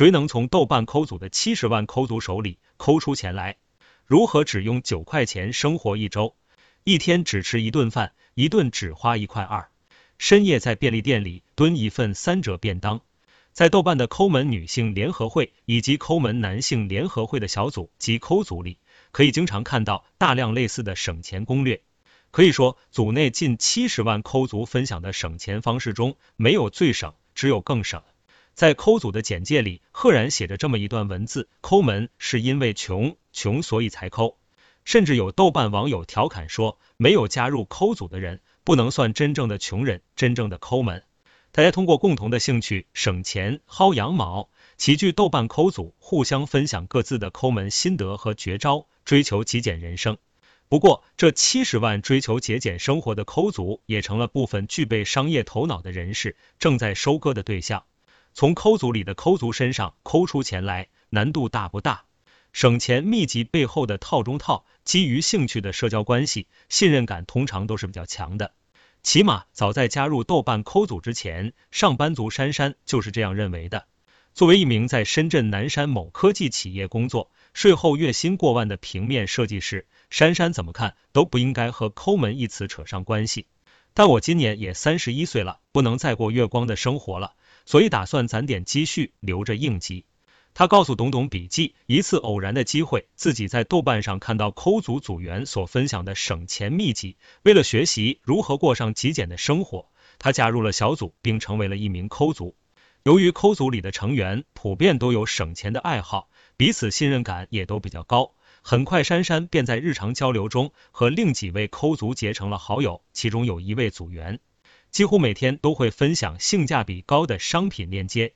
谁能从豆瓣抠组的七十万抠族手里抠出钱来？如何只用九块钱生活一周？一天只吃一顿饭，一顿只花一块二。深夜在便利店里蹲一份三折便当。在豆瓣的抠门女性联合会以及抠门男性联合会的小组及抠组里，可以经常看到大量类似的省钱攻略。可以说，组内近七十万抠族分享的省钱方式中，没有最省，只有更省。在抠组的简介里，赫然写着这么一段文字：抠门是因为穷，穷所以才抠。甚至有豆瓣网友调侃说，没有加入抠组的人，不能算真正的穷人，真正的抠门。大家通过共同的兴趣省钱薅羊毛，齐聚豆瓣抠组，互相分享各自的抠门心得和绝招，追求极简人生。不过，这七十万追求节俭生活的抠族，也成了部分具备商业头脑的人士正在收割的对象。从抠族里的抠族身上抠出钱来，难度大不大？省钱秘籍背后的套中套，基于兴趣的社交关系，信任感通常都是比较强的。起码早在加入豆瓣抠组之前，上班族珊珊就是这样认为的。作为一名在深圳南山某科技企业工作、税后月薪过万的平面设计师，珊珊怎么看都不应该和抠门一词扯上关系。但我今年也三十一岁了，不能再过月光的生活了，所以打算攒点积蓄，留着应急。他告诉懂懂笔记，一次偶然的机会，自己在豆瓣上看到抠组组员所分享的省钱秘籍。为了学习如何过上极简的生活，他加入了小组，并成为了一名抠族。由于抠组里的成员普遍都有省钱的爱好，彼此信任感也都比较高。很快，珊珊便在日常交流中和另几位抠族结成了好友，其中有一位组员几乎每天都会分享性价比高的商品链接。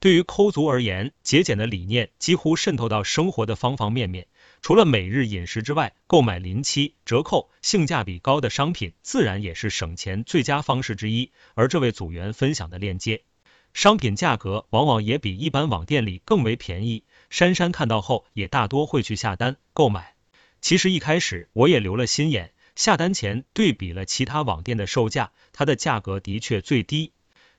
对于抠族而言，节俭的理念几乎渗透到生活的方方面面。除了每日饮食之外，购买临期、折扣、性价比高的商品，自然也是省钱最佳方式之一。而这位组员分享的链接，商品价格往往也比一般网店里更为便宜。珊珊看到后，也大多会去下单购买。其实一开始我也留了心眼，下单前对比了其他网店的售价，它的价格的确最低。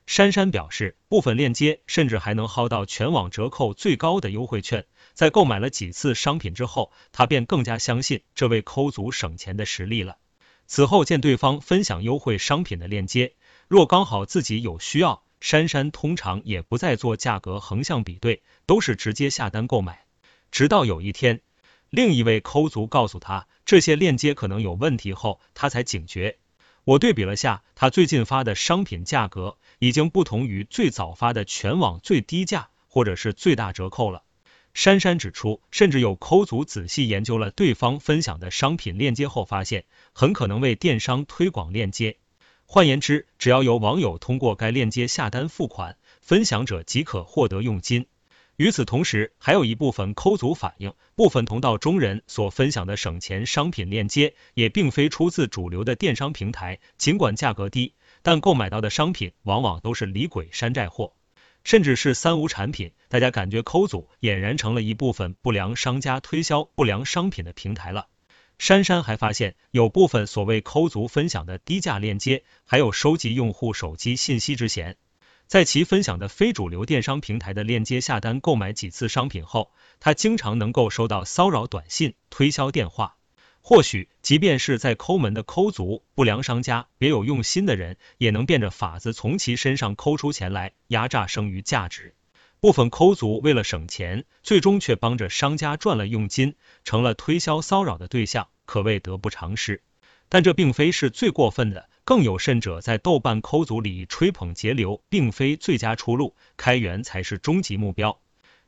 珊珊表示，部分链接甚至还能薅到全网折扣最高的优惠券。在购买了几次商品之后，她便更加相信这位抠族省钱的实力了。此后见对方分享优惠商品的链接，若刚好自己有需要，珊珊通常也不再做价格横向比对，都是直接下单购买。直到有一天，另一位抠族告诉他这些链接可能有问题后，他才警觉。我对比了下，他最近发的商品价格已经不同于最早发的全网最低价或者是最大折扣了。珊珊指出，甚至有抠族仔细研究了对方分享的商品链接后，发现很可能为电商推广链接。换言之，只要有网友通过该链接下单付款，分享者即可获得佣金。与此同时，还有一部分抠族反映，部分同道中人所分享的省钱商品链接，也并非出自主流的电商平台。尽管价格低，但购买到的商品往往都是李鬼山寨货，甚至是三无产品。大家感觉抠组俨然成了一部分不良商家推销不良商品的平台了。珊珊还发现，有部分所谓抠族分享的低价链接，还有收集用户手机信息之嫌。在其分享的非主流电商平台的链接下单购买几次商品后，他经常能够收到骚扰短信、推销电话。或许，即便是在抠门的抠族、不良商家、别有用心的人，也能变着法子从其身上抠出钱来，压榨剩余价值。部分抠族为了省钱，最终却帮着商家赚了佣金，成了推销骚扰的对象，可谓得不偿失。但这并非是最过分的。更有甚者，在豆瓣抠组里吹捧节流，并非最佳出路，开源才是终极目标。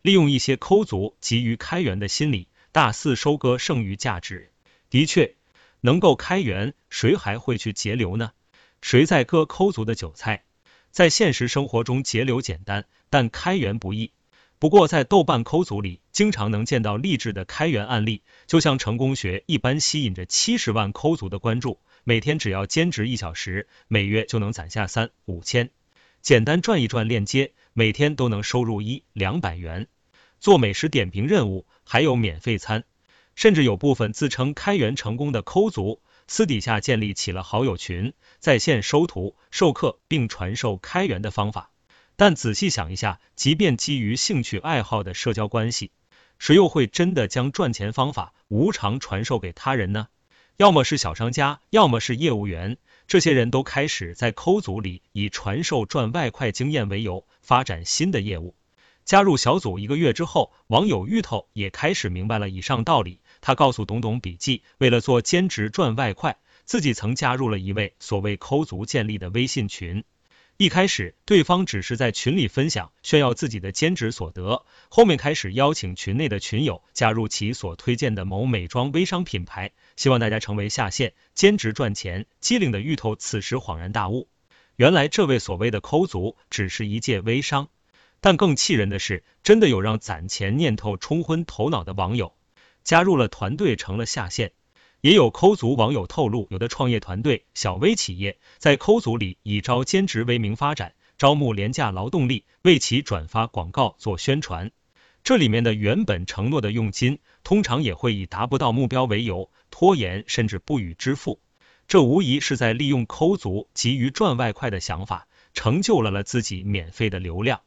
利用一些抠族急于开源的心理，大肆收割剩余价值。的确，能够开源，谁还会去节流呢？谁在割抠族的韭菜？在现实生活中，节流简单，但开源不易。不过，在豆瓣抠组里，经常能见到励志的开源案例，就像成功学一般，吸引着七十万抠族的关注。每天只要兼职一小时，每月就能攒下三五千。简单转一转链接，每天都能收入一两百元。做美食点评任务，还有免费餐。甚至有部分自称开源成功的抠族，私底下建立起了好友群，在线收徒授课，并传授开源的方法。但仔细想一下，即便基于兴趣爱好的社交关系，谁又会真的将赚钱方法无偿传授给他人呢？要么是小商家，要么是业务员，这些人都开始在抠组里以传授赚外快经验为由，发展新的业务。加入小组一个月之后，网友芋头也开始明白了以上道理。他告诉董董笔记，为了做兼职赚外快，自己曾加入了一位所谓抠族建立的微信群。一开始，对方只是在群里分享炫耀自己的兼职所得，后面开始邀请群内的群友加入其所推荐的某美妆微商品牌，希望大家成为下线，兼职赚钱。机灵的芋头此时恍然大悟，原来这位所谓的抠族只是一介微商。但更气人的是，真的有让攒钱念头冲昏头脑的网友加入了团队，成了下线。也有抠族网友透露，有的创业团队、小微企业在抠族里以招兼职为名发展，招募廉价劳动力，为其转发广告做宣传。这里面的原本承诺的佣金，通常也会以达不到目标为由拖延，甚至不予支付。这无疑是在利用抠族急于赚外快的想法，成就了了自己免费的流量。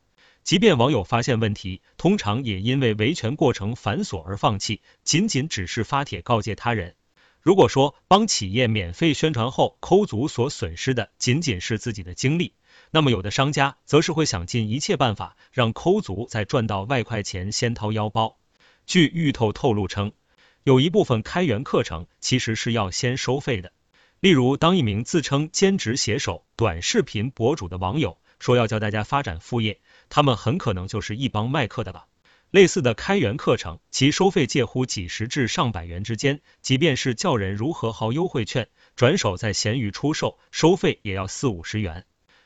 即便网友发现问题，通常也因为维权过程繁琐而放弃，仅仅只是发帖告诫他人。如果说帮企业免费宣传后，抠足所损失的仅仅是自己的精力，那么有的商家则是会想尽一切办法让抠族在赚到外快前先掏腰包。据芋头透露称，有一部分开源课程其实是要先收费的。例如，当一名自称兼职写手、短视频博主的网友说要教大家发展副业，他们很可能就是一帮卖课的吧。类似的开源课程，其收费介乎几十至上百元之间。即便是教人如何薅优惠券，转手在闲鱼出售，收费也要四五十元。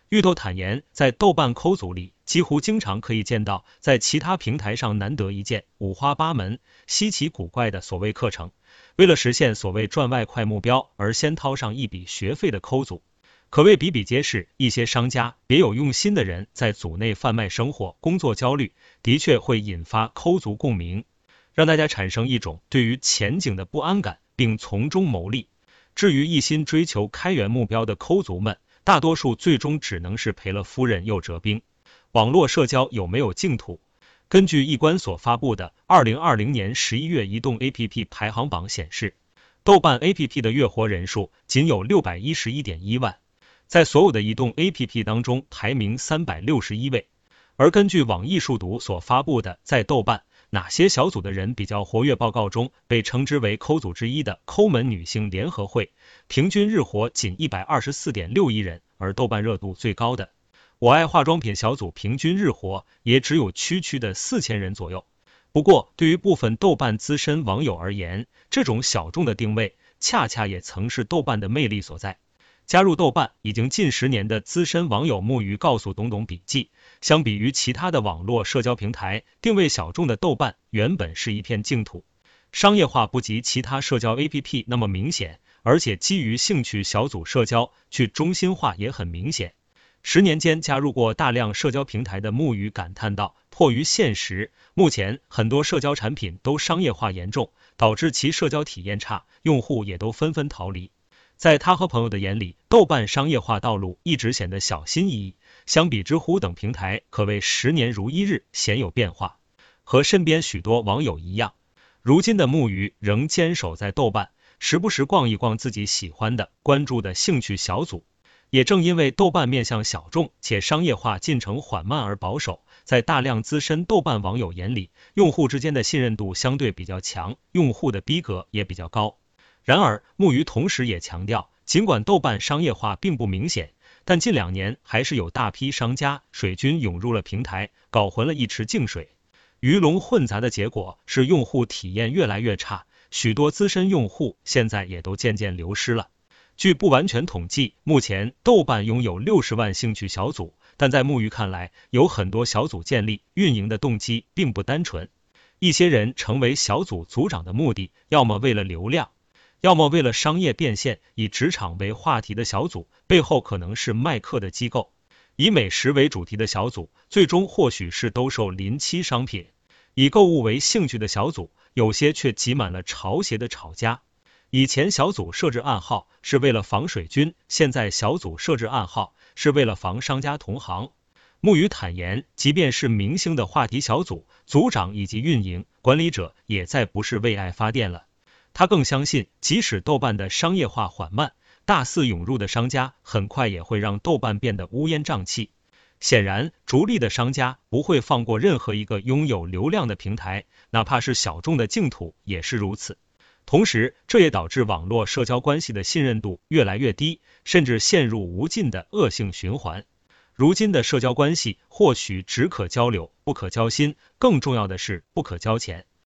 芋头坦言，在豆瓣抠组里，几乎经常可以见到在其他平台上难得一见、五花八门、稀奇古怪的所谓课程。为了实现所谓赚外快目标而先掏上一笔学费的抠组。可谓比比皆是，一些商家别有用心的人在组内贩卖生活、工作焦虑，的确会引发抠族共鸣，让大家产生一种对于前景的不安感，并从中牟利。至于一心追求开源目标的抠族们，大多数最终只能是赔了夫人又折兵。网络社交有没有净土？根据易观所发布的二零二零年十一月移动 APP 排行榜显示，豆瓣 APP 的月活人数仅有六百一十一点一万。在所有的移动 APP 当中排名三百六十一位，而根据网易数独所发布的在豆瓣哪些小组的人比较活跃报告中，被称之为抠组之一的抠门女性联合会，平均日活仅一百二十四点六亿人，而豆瓣热度最高的我爱化妆品小组平均日活也只有区区的四千人左右。不过，对于部分豆瓣资深网友而言，这种小众的定位，恰恰也曾是豆瓣的魅力所在。加入豆瓣已经近十年的资深网友木鱼告诉董董笔记，相比于其他的网络社交平台，定位小众的豆瓣原本是一片净土，商业化不及其他社交 APP 那么明显，而且基于兴趣小组社交，去中心化也很明显。十年间加入过大量社交平台的木鱼感叹道：“迫于现实，目前很多社交产品都商业化严重，导致其社交体验差，用户也都纷纷逃离。”在他和朋友的眼里，豆瓣商业化道路一直显得小心翼翼。相比知乎等平台，可谓十年如一日，鲜有变化。和身边许多网友一样，如今的木鱼仍坚守在豆瓣，时不时逛一逛自己喜欢的、关注的兴趣小组。也正因为豆瓣面向小众，且商业化进程缓慢而保守，在大量资深豆瓣网友眼里，用户之间的信任度相对比较强，用户的逼格也比较高。然而，木鱼同时也强调，尽管豆瓣商业化并不明显，但近两年还是有大批商家水军涌入了平台，搞浑了一池净水。鱼龙混杂的结果是用户体验越来越差，许多资深用户现在也都渐渐流失了。据不完全统计，目前豆瓣拥有六十万兴趣小组，但在木鱼看来，有很多小组建立运营的动机并不单纯。一些人成为小组组长的目的，要么为了流量。要么为了商业变现，以职场为话题的小组，背后可能是卖课的机构；以美食为主题的小组，最终或许是兜售临期商品；以购物为兴趣的小组，有些却挤满了潮鞋的炒家。以前小组设置暗号是为了防水军，现在小组设置暗号是为了防商家同行。木鱼坦言，即便是明星的话题小组组长以及运营管理者，也再不是为爱发电了。他更相信，即使豆瓣的商业化缓慢，大肆涌入的商家很快也会让豆瓣变得乌烟瘴气。显然，逐利的商家不会放过任何一个拥有流量的平台，哪怕是小众的净土也是如此。同时，这也导致网络社交关系的信任度越来越低，甚至陷入无尽的恶性循环。如今的社交关系或许只可交流，不可交心，更重要的是不可交钱。